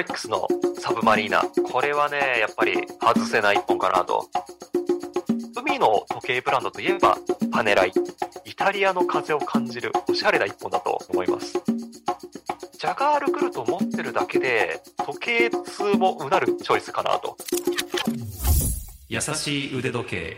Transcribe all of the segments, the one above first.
レックスのサブマリーナ。これはね、やっぱり外せない一本かなと。海の時計ブランドといえば、パネライ。イタリアの風を感じるおしゃれな一本だと思います。ジャガールクルトを持ってるだけで、時計通もうなるチョイスかなと。優しい腕時計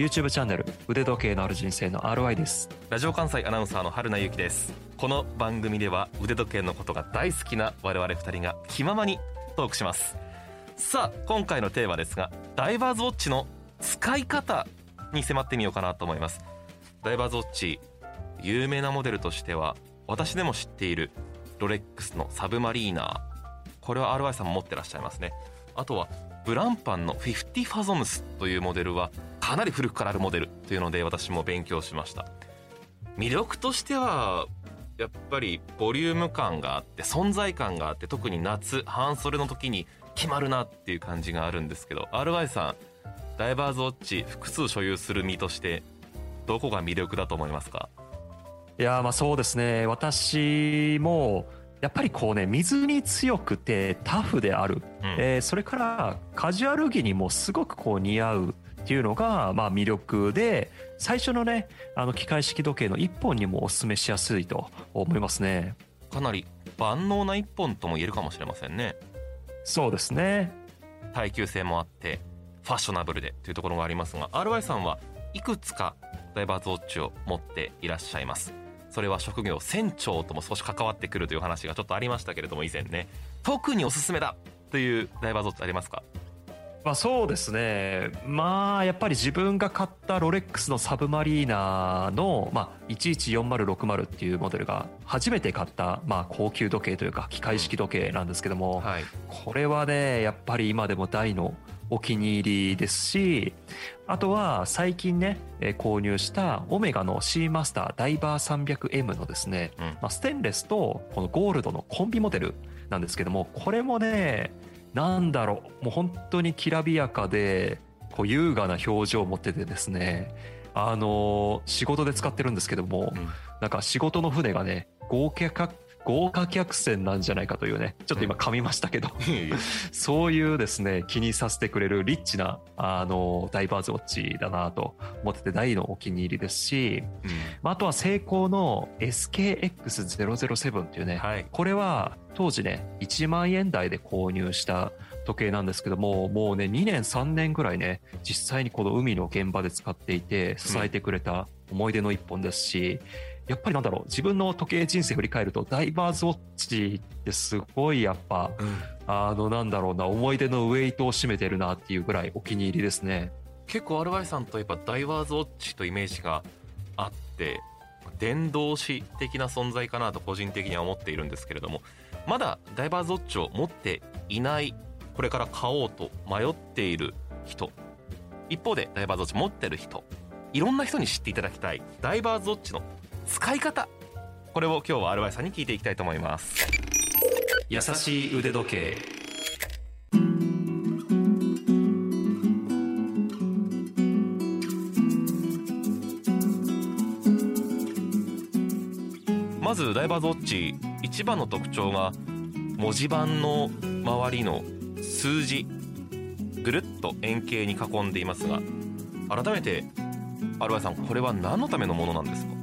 YouTube チャンネル腕時計のある人生の RY です。ラジオ関西アナウンサーの春名由紀です。この番組では腕時計のことが大好きな我々二人が気ままにトークします。さあ今回のテーマですがダイバーズウォッチの使い方に迫ってみようかなと思います。ダイバーズウォッチ有名なモデルとしては私でも知っているロレックスのサブマリーナー。これは RY さんも持ってらっしゃいますね。あとはブランパンの50ファゾムスというモデルはかなり古くからあるモデルというので私も勉強しました。魅力としてはやっぱりボリューム感があって存在感があって特に夏半袖の時に決まるなっていう感じがあるんですけど RY さんダイバーズウォッチ複数所有する身としてどこが魅力だと思いますか？いやーまあそうですね。私もやっぱりこうね水に強くてタフである、うん。えーそれからカジュアル着にもすごくこう似合うっていうのがまあ魅力で最初のねあの機械式時計の1本にもお勧めしやすいと思いますね。かなり万能な一本とも言えるかもしれませんね。そうですね。耐久性もあってファッショナブルでというところがありますが RY さんはいくつかダイバーズウォッチを持っていらっしゃいます。それは職業船長とも少し関わってくるという話がちょっとありましたけれども以前ね。特におすすめだというダイバーズウォッチありますか？まあそうですね。まあやっぱり自分が買ったロレックスのサブマリーナの、まあ、114060っていうモデルが初めて買った、まあ、高級時計というか機械式時計なんですけども、はい。これはねやっぱり今でも大のお気に入りですしあとは最近ねえー購入したオメガの C マスターダイバー 300M のですね、うん。まあ、ステンレスとこのゴールドのコンビモデルなんですけどもこれもねなんだろうもう本当にきらびやかでこう優雅な表情を持っててですねあの仕事で使ってるんですけども、うん。なんか仕事の船がね豪華客豪華客船なんじゃないかというねちょっと今噛みましたけど、そういうですね気にさせてくれるリッチなあのダイバーズウォッチだなと思ってて大のお気に入りですし、まあ、あとはセイコーの SKX007 っていうね、はい。これは当時ね1万円台で購入した時計なんですけどももうね2年3年ぐらいね実際にこの海の現場で使っていて支えてくれた思い出の一本ですし、やっぱりなんだろう自分の時計人生振り返るとダイバーズウォッチってすごいやっぱうん。あのなんだろうな思い出のウェイトを占めてるなっていうぐらいお気に入りですね。結構 RY さんといえばダイバーズウォッチとイメージがあって伝道師的な存在かなと個人的には思っているんですけれどもまだダイバーズウォッチを持っていないこれから買おうと迷っている人一方でダイバーズウォッチ持ってる人いろんな人に知っていただきたいダイバーズウォッチの使い方。これを今日は RY さんに聞いていきたいと思います。優しい腕時計。まずダイバーズウォッチ一番の特徴が文字盤の周りの数字ぐるっと円形に囲んでいますが改めて RY さんこれは何のためのものなんですか？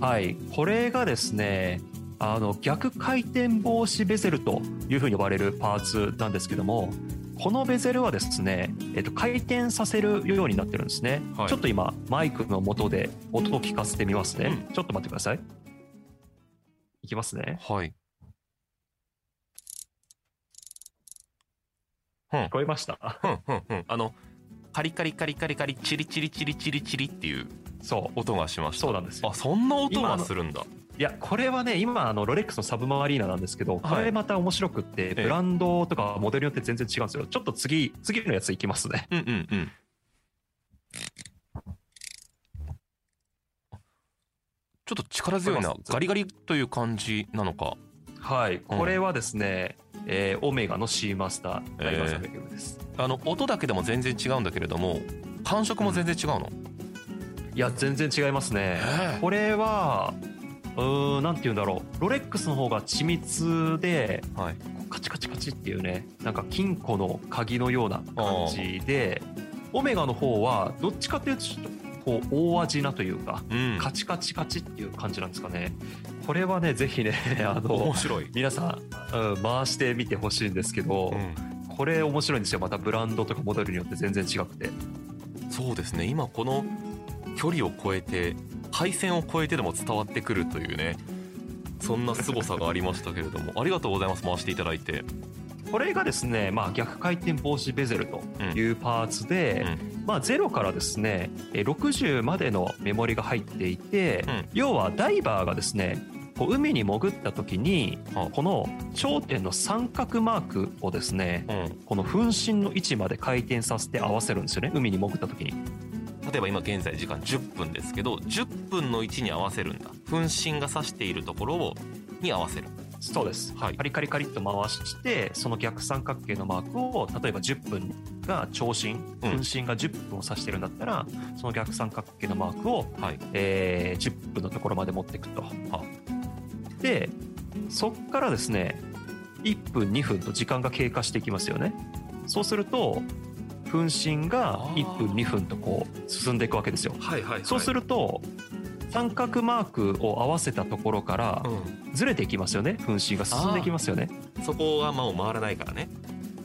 はい。これがですねあの逆回転防止ベゼルというふうに呼ばれるパーツなんですけどもこのベゼルはですね、えっと、回転させるようになってるんですね、はい。ちょっと今マイクの元で音を聞かせてみますね、うちょっと待ってください。いきますね。はい。聞こえました？あのカリカリカリカリカリチリチリチリチリチリっていうそう音がしました。そうなんですよ。あそんな音がするんだ。いやこれはね今あのロレックスのサブマリーナなんですけどこれまた面白くって、えブランドとかモデルによって全然違うんですよ。ちょっと次次のやついきますね。うんうんうん。ちょっと力強いな。ガリガリという感じなのか。はい。これはですね、えーオメガの C マスターダイバー300です、あの音だけでも全然違うんだけれども感触も全然違うの、いや全然違いますね。えこれはうーんなんて言うんだろう。ロレックスの方が緻密ではい。カチカチカチっていうねなんか金庫の鍵のような感じでオメガの方はどっちかというとちょっとこう大味なというかうん。カチカチカチっていう感じなんですかね。これはねぜひね あの面白い、皆さん、うん、回してみてほしいんですけど、うん、これ面白いんですよ。またブランドとかモデルによって全然違くて。そうですね。今この距離を超えて配線を超えてでも伝わってくるというねそんな凄さがありましたけれども ありがとうございます回していただいて。これがですね、まあ、逆回転防止ベゼルというパーツで、うん。まあ、0からですねえー60までのメモリが入っていて、うん。要はダイバーがですねこう海に潜った時にはこの頂点の三角マークをですねうん、この分身の位置まで回転させて合わせるんですよね海に潜った時に例えば今現在時間10分ですけど10分の位置に合わせるんだ。分身が指しているところをに合わせる。そうです、はい。カリカリカリっと回してその逆三角形のマークを例えば10分が長身うん。分身が10分を指してるんだったらその逆三角形のマークを、はい。えー10分のところまで持っていくと。はでそっからですね1分2分と時間が経過していきますよね。そうすると分身が1分2分とこう進んでいくわけですよ。はいはい、はい、そうすると三角マークを合わせたところからうずれていきますよね。分身が進んでいきますよね。ん、そこはもう回らないからね。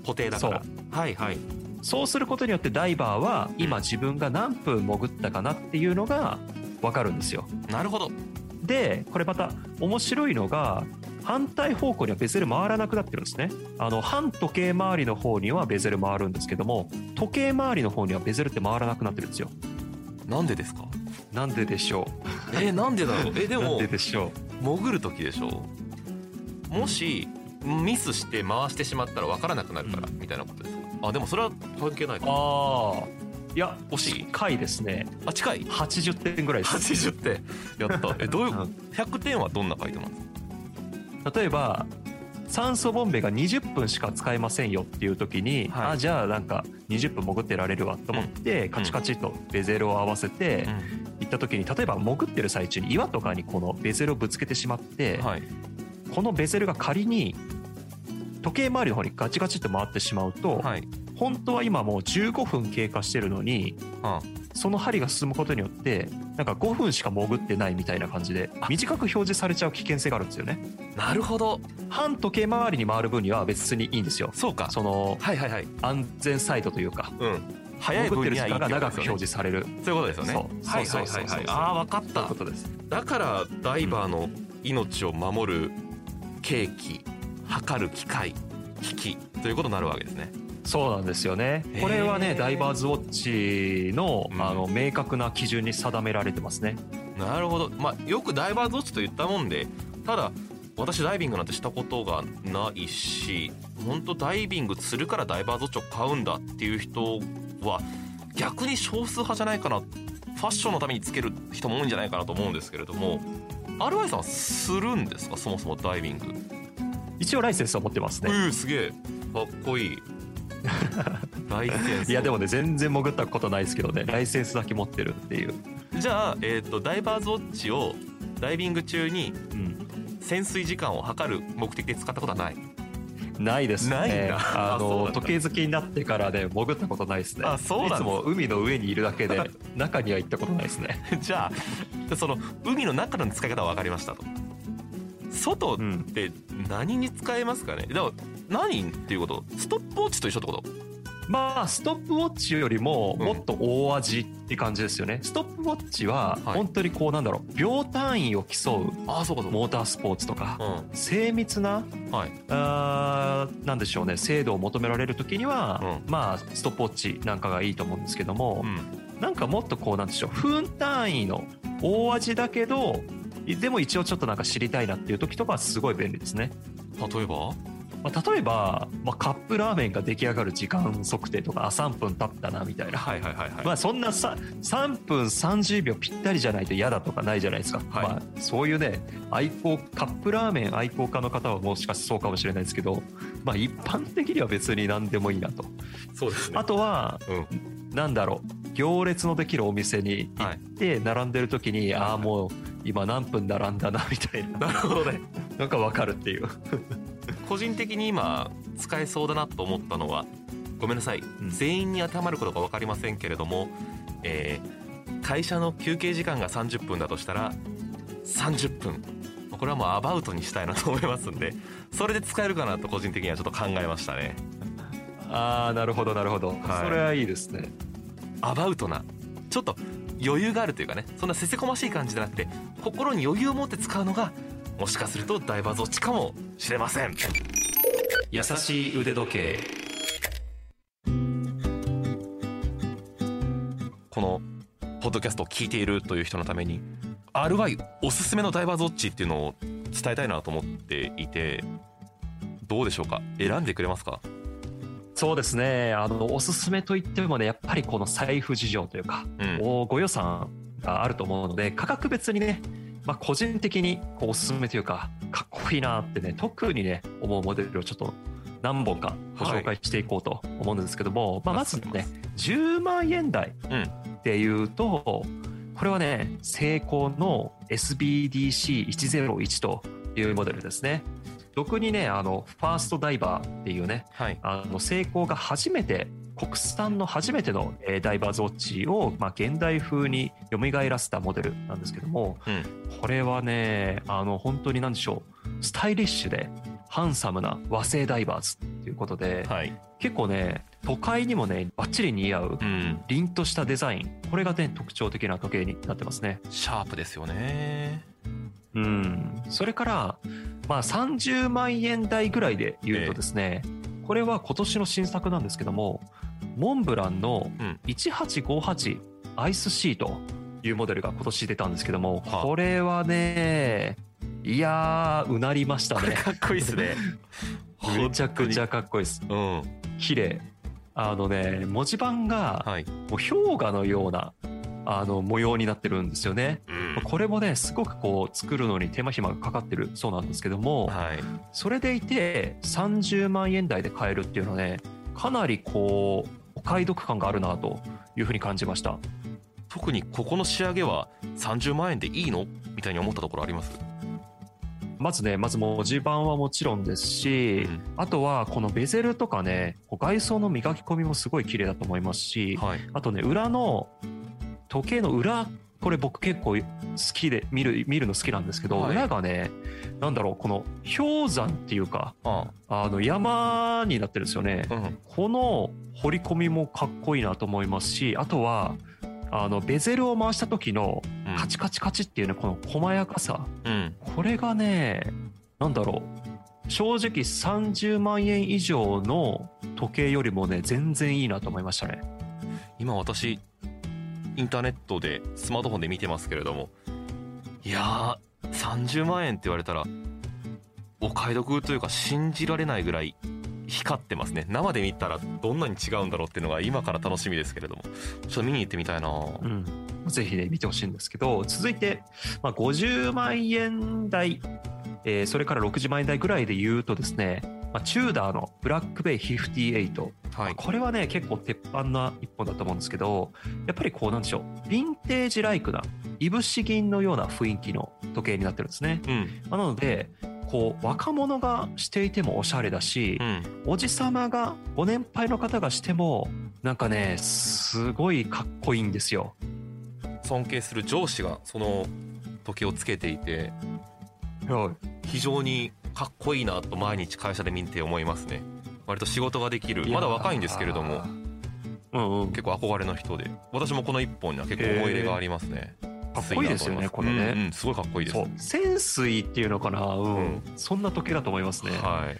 固定だから。はいはい。そうすることによってダイバーは今自分が何分潜ったかなっていうのが分かるんですよ。なるほど。でこれまた面白いのが反対方向にはベゼル回らなくなってるんですね。あの反時計回りの方にはベゼル回るんですけども時計回りの方にはベゼルって回らなくなってるんですよ。なんでですか？なんででしょえなんでだろう？えでうなんもででしょ潜る時でしょ？もしミスして回してしまったら分からなくなるからみたいなことですか？あでもそれは関係ないか。うああいや惜しい。近いですね。あ近い。80点ぐらいです。80点。やった。えどういううん。100点はどんな回答なんです例えば酸素ボンベが20分しか使えませんよっていう時に、はい。あじゃあなんか20分潜ってられるわと思って、カチカチとベゼルを合わせてか、行った時に例えば潜ってる最中に岩とかにこのベゼルをぶつけてしまって、はい。このベゼルが仮に時計回りの方にガチガチって回ってしまうと、はい。本当は今もう15分経過してるのにあその針が進むことによってなんか5分しか潜ってないみたいな感じであ。短く表示されちゃう危険性があるんですよねなるほど。反時計回りに回る分には別にいいんですよ。そうか。そのはいはいはい。安全サイドというかうん。早い分にはいい間が長く表示される。そういうことですよね。そう。はいはいはいはい。ああ分かった。ことです。だからダイバーの命を守る計器測る機械機器ということになるわけですね。そうなんですよね。これはねダイバーズウォッチの,、うん。あの明確な基準に定められてますね。なるほど。まあよくダイバーズウォッチと言ったもんでただ私ダイビングなんてしたことがないし本当ダイビングするからダイバーズウォッチを買うんだっていう人は逆に少数派じゃないかなファッションのためにつける人も多いんじゃないかなと思うんですけれども RY さんはするんですか？そもそもダイビング。一応ライセンスを持ってますね、えーすげえ。かっこいい。ライセンス。いやでもね全然潜ったことないですけどね。ライセンスだけ持ってるっていう、じゃあ、えー、とダイバーズウォッチをダイビング中にうん、潜水時間を測る目的で使ったことはない。ないですね。ないあの時計好きになってからね潜ったことないですね。あそうなんいつも海の上にいるだけで 中には行ったことないですね。じゃあその海の中での使い方は分かりましたと。外うん。って何に使えますかね？だから何っていうこと？ストップウォッチと一緒ってこと？まあストップウォッチよりもうん。もっと大味って感じですよね、ストップウォッチははい。本当にこうなんだろう秒単位を競うモータースポーツとかう精密なんはい。あーなんでしょうね精度を求められる時には、うまあストップウォッチなんかがいいと思うんですけども、うん。なんかもっとこうなんでしょう分単位の大味だけどでも一応ちょっとなんか知りたいなっていう時とかはすごい便利ですね、例えば？まあ、例えば、まあ、カップラーメンが出来上がる時間測定とかあ3分経ったなみたいな。はいはいはいはい、まあそんなさ3分30秒ぴったりじゃないと嫌だとかないじゃないですか、はい。まあ、そういうね愛好カップラーメン愛好家の方はもしかしてそうかもしれないですけど、まあ、一般的には別に何でもいいなと。そうですね。あとはうん。なんだろう。行列のできるお店に行はい。って並んでる時に、ああもう今何分並んだなみたいな。なるほどね。なんかわかるっていう個人的に今使えそうだなと思ったのはごめんなさい、ん。全員に当てはまることか分かりませんけれども、えー会社の休憩時間が30分だとしたら30分これはもうアバウトにしたいなと思いますんでそれで使えるかなと個人的にはちょっと考えましたね。ああなるほどなるほど、はい。それはいいですね。アバウトな。ちょっと余裕があるというかねそんなせせこましい感じじゃなくて心に余裕を持って使うのがもしかするとダイバーズウォッチかもしれません。優しい腕時計。このポッドキャストを聞いているという人のために RY おすすめのダイバーズウォッチっていうのを伝えたいなと思っていてどうでしょうか？選んでくれますか？そうですね。あのおすすめといってもねやっぱりこの財布事情というか、うん。おご予算があると思うので価格別にね、まあ、個人的にこうおすすめというかかっこいいなってね特にね思うモデルをちょっと何本かご紹介していこうと思うんですけども、まあ、まずね10万円台うんっていうと、これはねセイコーの SBDC101 というモデルですね。俗にねあのファーストダイバーっていうねはい。あのセイコーが初めて国産の初めての、えーダイバーズウォッチを、まあ、現代風に蘇らせたモデルなんですけども、うん。これはねあの本当に何でしょうスタイリッシュでハンサムな和製ダイバーズっていうことで、はい。結構ね都会にもねバッチリ似合ううん。凛としたデザイン。これがね特徴的な時計になってますね。シャープですよね。うん。それからまあ30万円台ぐらいで言うとですね、これは今年の新作なんですけどもモンブランのうん。1858アイスシーというモデルが今年出たんですけども、はあ。これはねいやーうなりましたね。かっこいいですね。めちゃくちゃゃかっこいいです。うん。綺麗。あのね文字盤がはい。もう氷河のようなあの模様になってるんですよね。うん。これもねすごくこう作るのに手間暇がかかってるそうなんですけども、はい。それでいて30万円台で買えるっていうのはねかなりこうお買い得感があるなというふうに感じました。特にここの仕上げは30万円でいいの？みたいに思ったところあります？まずねまず文字盤はもちろんですし、うん。あとはこのベゼルとかね外装の磨き込みもすごい綺麗だと思いますし、はい。あとね裏の時計の裏これ僕結構好きで見る見るの好きなんですけど、はい。裏がねなんだろうこの氷山っていうかああの山になってるんですよね、あうん。この彫り込みもかっこいいなと思いますしあとはあのベゼルを回した時のうん。カチカチカチっていうねこの細やかさ。うん。これがねなんだろう正直30万円以上の時計よりもね全然いいなと思いましたね。今私インターネットでスマートフォンで見てますけれども。いやー30万円って言われたらお買い得というか信じられないぐらい光ってますね。生で見たらどんなに違うんだろうっていうのが今から楽しみですけれども。ちょっと見に行ってみたいな。うん。ぜひね見てほしいんですけど続いて、まあ、50万円台、えーそれから60万円台ぐらいで言うとですね、まあ、チューダーのブラックベイ58はいこれはね結構鉄板な一本だと思うんですけどやっぱりこうなんでしょうヴィンテージライクないぶし銀のような雰囲気の時計になってるんですね、うん。まあなのでこう若者がしていてもおしゃれだしう、ん。おじさまがご年配の方がしてもなんかねすごいかっこいいんですよ。尊敬する上司がその時計をつけていてはい。非常にかっこいいなと毎日会社で見て思いますね。割と仕事ができる。まだ若いんですけれども。うんうん。結構憧れの人で。私もこの一本には結構思い入れがありますね。かっこいいですよねこれね。うんうん。すごいかっこいいです。潜水っていうのかな、うん。うん。そんな時計だと思いますね、はい。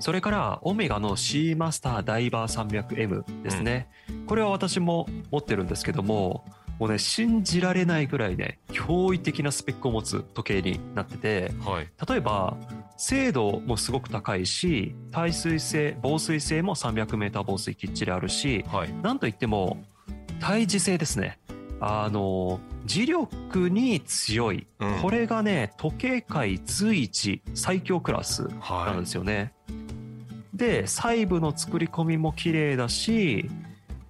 それからオメガの C マスターダイバー 300M ですね、これは私も持ってるんですけどももうね信じられないぐらいね驚異的なスペックを持つ時計になっててはい。例えば精度もすごく高いし耐水性防水性も 300m 防水きっちりあるしはい。なんといっても耐磁性ですね。あの磁力に強い、うん。これがね時計界随一最強クラスなんはですよね。で細部の作り込みも綺麗だし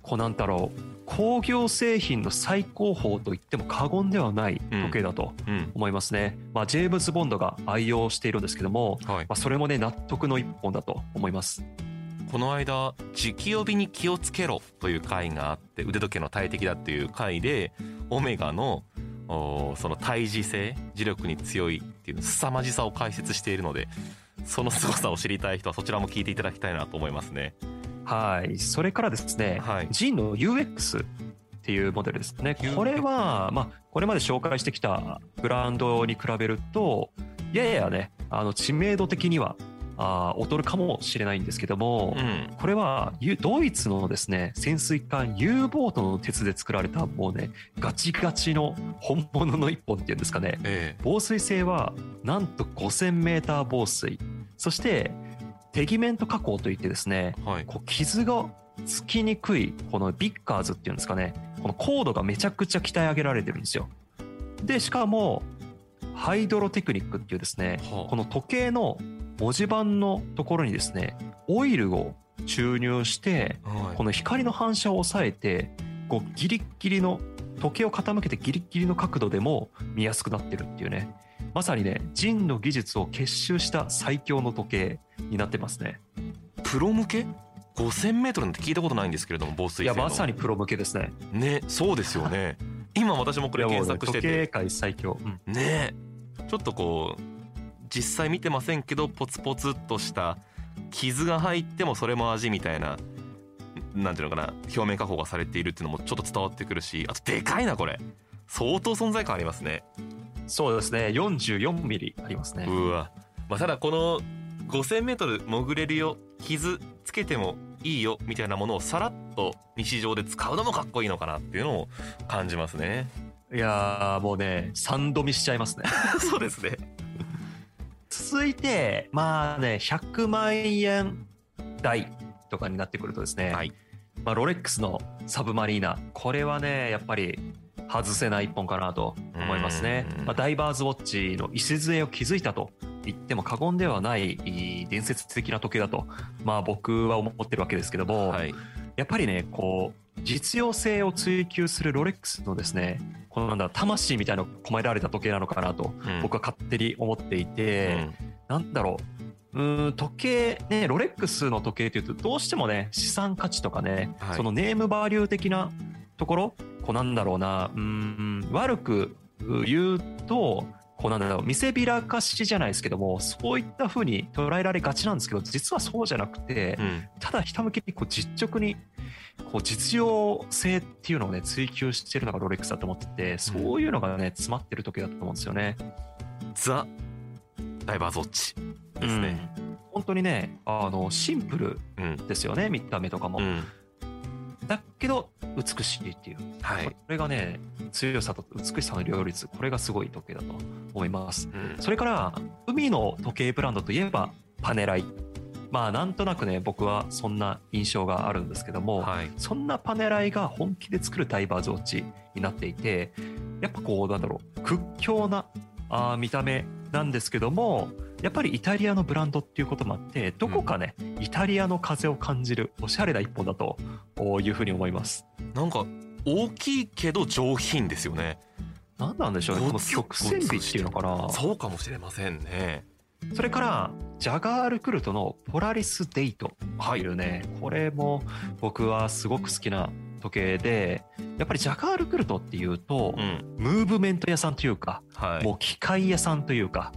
こうなんだろう工業製品の最高峰と言っても過言ではない時計だとうん。思いますね、まあ、ジェームズ・ボンドが愛用しているんですけども、はいまあ、それもね納得の一本だと思います。この間「時期帯に気をつけろ」という回があって腕時計の大敵だっていう回でオメガのその対峙性磁力に強いっていう凄まじさを解説しているのでその凄さを知りたい人はそちらも聞いていただきたいなと思いますねはい。それからですね、はい。ジンの UX っていうモデルですね。これは、まあ、これまで紹介してきたブランドに比べるとややねあの知名度的にはあー劣るかもしれないんですけども、うん。これはゆドイツのですね潜水艦 U ボートの鉄で作られたもうねガチガチの本物の一本っていうんですかね。え防水性はなんと 5000m 防水。そしてテギメント加工といってですねえはい。こう傷がつきにくいこのビッカーズっていうんですかねこの高度がめちゃくちゃ鍛え上げられてるんですよ。でしかもハイドロテクニックっていうですねはあ。この時計の文字盤のところにですねオイルを注入してはい。この光の反射を抑えてこうギリッギリの時計を傾けてギリッギリの角度でも見やすくなってるっていうねまさにねジンの技術を結集した最強の時計になってますね。プロ向け？5000m なんて聞いたことないんですけれども防水いやまさにプロ向けですね。ねそうですよね。今私もこれ検索して時計て界最強、うん。ね。ちょっとこう実際見てませんけどポツポツっとした傷が入ってもそれも味みたいななんていうのかな表面加工がされているっていうのもちょっと伝わってくるしあとでかいなこれ。相当存在感ありますねそうですね。44ミリありますね。うわ、まあ、ただこの 5000m 潜れるよ。傷つけてもいいよ。みたいなものをさらっと日常で使うのもかっこいいのかなっていうのを感じますね。いやーもうね3度見しちゃいますね。そうですね。続いてまあね100万円台とかになってくるとですね、はい。まあ、ロレックスのサブマリーナ。これはねやっぱり外せない一本かなと思いますね。うん、まあ、ダイバーズウォッチの礎を築いたと言っても過言ではない伝説的な時計だと、まあ、僕は思ってるわけですけども、はい。やっぱりねこう実用性を追求するロレックスのですねこのなんだ魂みたいなのが込められた時計なのかなとうん。僕は勝手に思っていて、うん。なんだろう。うーん時計ねロレックスの時計というとどうしてもね資産価値とかね、はい。そのネームバリュー的なところこうなんだろうなうーん悪く言うとこうなんだろう見せびらかしじゃないですけどもそういった風に捉えられがちなんですけど実はそうじゃなくて、うんただひたむきにこう実直にこう実用性っていうのをね追求してるのがロレックスだと思っててそういうのがね詰まってる時計だと思うんですよね。ザ・ダイバーズウォッチですね。うん本当にねあのシンプルうん。ですよね見た目とかも、うん。だけど美しいっていう、はいこ。れがね強さと美しさの両立これがすごい時計だと思いますうん。それから海の時計ブランドといえばパネライまあなんとなくね僕はそんな印象があるんですけども、はい。そんなパネライが本気で作るダイバーズウォッチになっていてやっぱこうなんだろう屈強なあー見た目なんですけどもやっぱりイタリアのブランドっていうこともあってどこかね、イタリアの風を感じるおしゃれな一本だというふうに思います。なんか大きいけど上品ですよね。なんなんでしょうねこの曲線美っていうのかなそうかもしれませんね。それからジャガールクルトのポラリスデイトというね、これも僕はすごく好きな時計でやっぱりジャガールクルトっていうと、うん。ムーブメント屋さんというかはい。もう機械屋さんというか、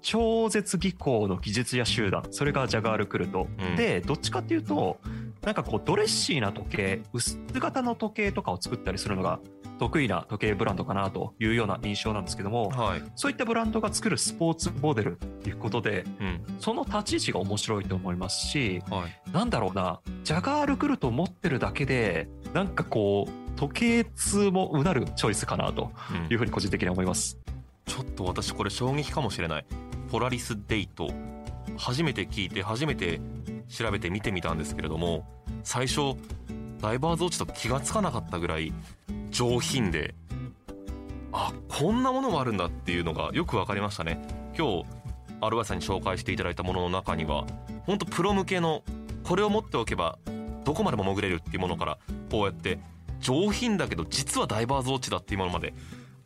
超絶技巧の技術屋集団、それがジャガールクルト。うんで、どっちかっていうと、なんかこうドレッシーな時計、薄型の時計とかを作ったりするのが得意な時計ブランドかなというような印象なんですけども、はい。そういったブランドが作るスポーツモデルということで、うん。その立ち位置が面白いと思いますし、はい。なんだろうな、ジャガールクルトを持ってるだけで、なんかこう、時計通もうなるチョイスかなとうんいうふうに個人的に思います。ちょっと私これ衝撃かもしれない。ポラリスデイト。初めて聞いて初めて調べて見てみたんですけれども、最初ダイバーズウォッチと気がつかなかったぐらい上品で、あ、こんなものもあるんだっていうのがよくわかりましたね。今日アルバイさんに紹介していただいたものの中には、本当プロ向けのこれを持っておけばどこまでも潜れるっていうものからこうやって上品だけど実はダイバーズウォッチだっていうものまで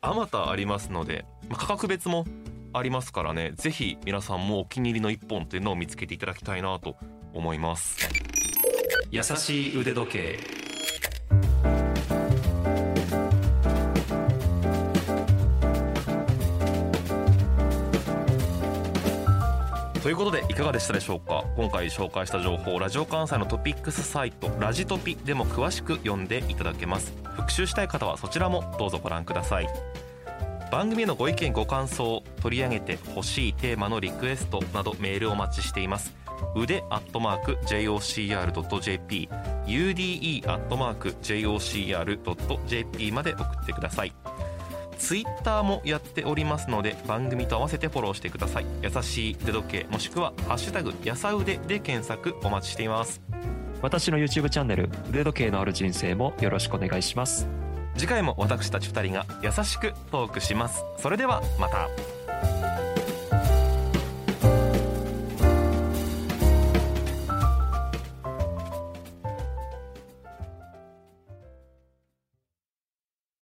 あまたありますので、ま価格別もありますからね。ぜひ皆さんもお気に入りの一本というのを見つけていただきたいなと思います。優しい腕時計。ということでいかがでしたでしょうか？今回紹介した情報ラジオ関西のトピックスサイトラジトピでも詳しく読んでいただけます。復習したい方はそちらもどうぞご覧ください。番組へのご意見ご感想取り上げてほしいテーマのリクエストなどメールをお待ちしています。腕アットマーク JOCR.jp UDE アットマーク JOCR.jp まで送ってください。ツイッターもやっておりますので番組と合わせてフォローしてください。優しい腕時計もしくは「ハッシュタグやさ腕」で検索お待ちしています。私の YouTube チャンネル腕時計のある人生もよろしくお願いします。次回も私たち2人が優しくトークします。それではまた